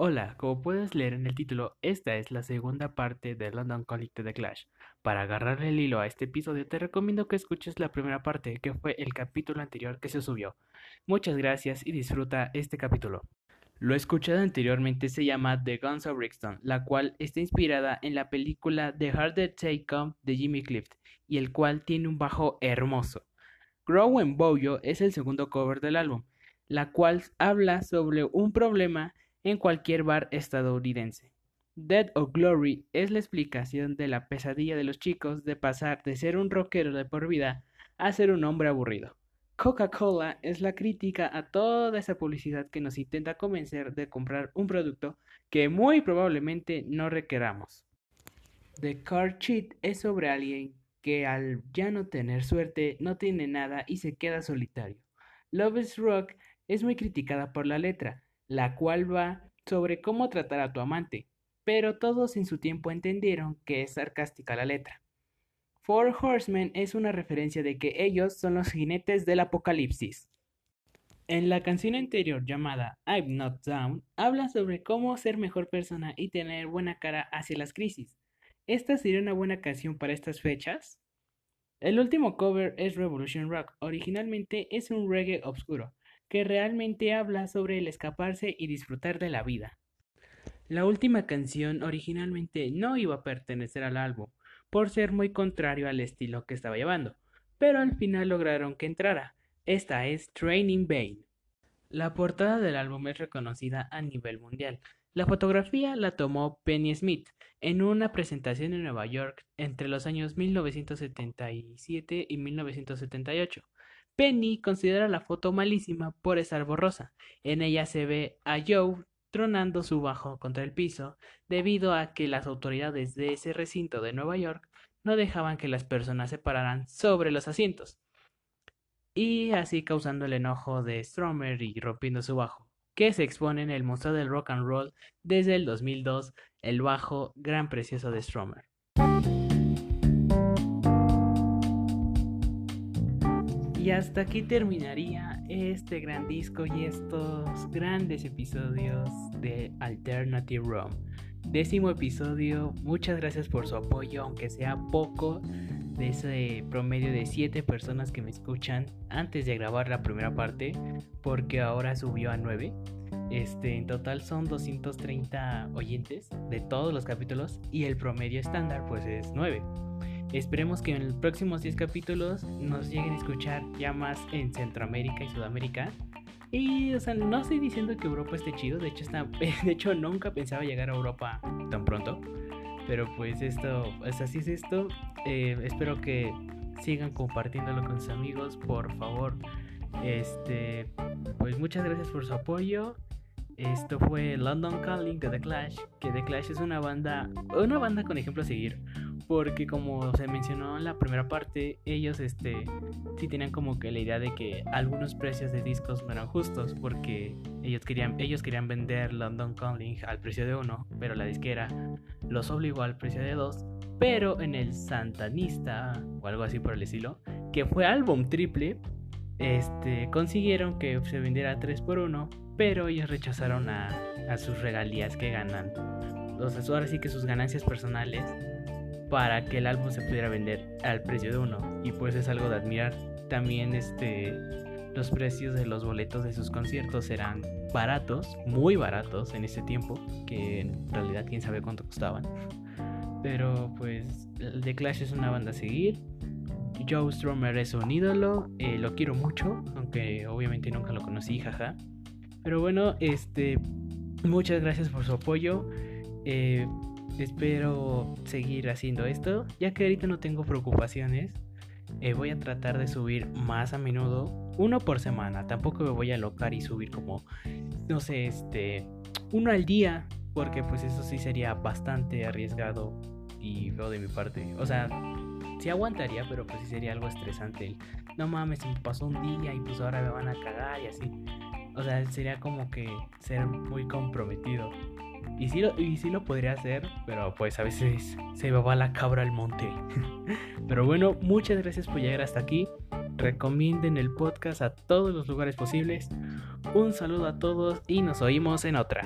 Hola, como puedes leer en el título, esta es la segunda parte de London Calling to the Clash. Para agarrarle el hilo a este episodio te recomiendo que escuches la primera parte, que fue el capítulo anterior que se subió. Muchas gracias y disfruta este capítulo. Lo escuchado anteriormente se llama The Guns of Brixton, la cual está inspirada en la película The Harder Take Come de Jimmy Clift, y el cual tiene un bajo hermoso. Grow and Boyo es el segundo cover del álbum, la cual habla sobre un problema en cualquier bar estadounidense. Dead or Glory es la explicación de la pesadilla de los chicos de pasar de ser un rockero de por vida a ser un hombre aburrido. Coca-Cola es la crítica a toda esa publicidad que nos intenta convencer de comprar un producto que muy probablemente no requeramos. The Car Cheat es sobre alguien que al ya no tener suerte no tiene nada y se queda solitario. Love is Rock es muy criticada por la letra, la cual va sobre cómo tratar a tu amante, pero todos en su tiempo entendieron que es sarcástica la letra. Four Horsemen es una referencia de que ellos son los jinetes del apocalipsis. En la canción anterior llamada I'm Not Down, habla sobre cómo ser mejor persona y tener buena cara hacia las crisis. ¿Esta sería una buena canción para estas fechas? El último cover es Revolution Rock. Originalmente es un reggae oscuro, que realmente habla sobre el escaparse y disfrutar de la vida. La última canción originalmente no iba a pertenecer al álbum, por ser muy contrario al estilo que estaba llevando, pero al final lograron que entrara. Esta es Training Bane. La portada del álbum es reconocida a nivel mundial. La fotografía la tomó Penny Smith en una presentación en Nueva York entre los años 1977 y 1978. Penny considera la foto malísima por estar borrosa. En ella se ve a Joe tronando su bajo contra el piso debido a que las autoridades de ese recinto de Nueva York no dejaban que las personas se pararan sobre los asientos y así causando el enojo de Stromer y rompiendo su bajo, que se expone en el Museo del Rock and Roll desde el 2002, el bajo gran precioso de Stromer. Y hasta aquí terminaría este gran disco y estos grandes episodios de Alternative Room. Décimo episodio, muchas gracias por su apoyo, aunque sea poco, de ese promedio de 7 personas que me escuchan antes de grabar la primera parte, porque ahora subió a 9. Este, en total son 230 oyentes de todos los capítulos y el promedio estándar pues es 9. Esperemos que en los próximos 10 capítulos nos lleguen a escuchar ya más en Centroamérica y Sudamérica. Y, o sea, no estoy diciendo que Europa esté chido, de hecho, está, de hecho nunca pensaba llegar a Europa tan pronto. Pero pues esto, pues así es esto. Eh, espero que sigan compartiéndolo con sus amigos, por favor. Este, pues muchas gracias por su apoyo. Esto fue London Calling de The Clash, que The Clash es una banda, una banda con ejemplo a seguir porque como se mencionó en la primera parte, ellos este sí tenían como que la idea de que algunos precios de discos no eran justos porque ellos querían ellos querían vender London Calling al precio de uno, pero la disquera los obligó al precio de dos, pero en el Santanista o algo así por el estilo, que fue álbum triple, este consiguieron que se vendiera 3 por 1, pero ellos rechazaron a, a sus regalías que ganan. Entonces ahora sí que sus ganancias personales para que el álbum se pudiera vender al precio de uno. Y pues es algo de admirar. También este los precios de los boletos de sus conciertos eran baratos, muy baratos en ese tiempo, que en realidad quién sabe cuánto costaban. Pero pues The Clash es una banda a seguir. Joe Stromer es un ídolo, eh, lo quiero mucho, aunque obviamente nunca lo conocí, jaja. Pero bueno, este, muchas gracias por su apoyo. Eh, espero seguir haciendo esto, ya que ahorita no tengo preocupaciones. Eh, voy a tratar de subir más a menudo, uno por semana. Tampoco me voy a alocar y subir como, no sé, este, uno al día, porque pues eso sí sería bastante arriesgado y feo de mi parte. O sea, sí aguantaría, pero pues sí sería algo estresante. no mames, me pasó un día y pues ahora me van a cagar y así. O sea, sería como que ser muy comprometido. Y sí, lo, y sí lo podría hacer, pero pues a veces se me va la cabra al monte. pero bueno, muchas gracias por llegar hasta aquí. Recomienden el podcast a todos los lugares posibles. Un saludo a todos y nos oímos en otra.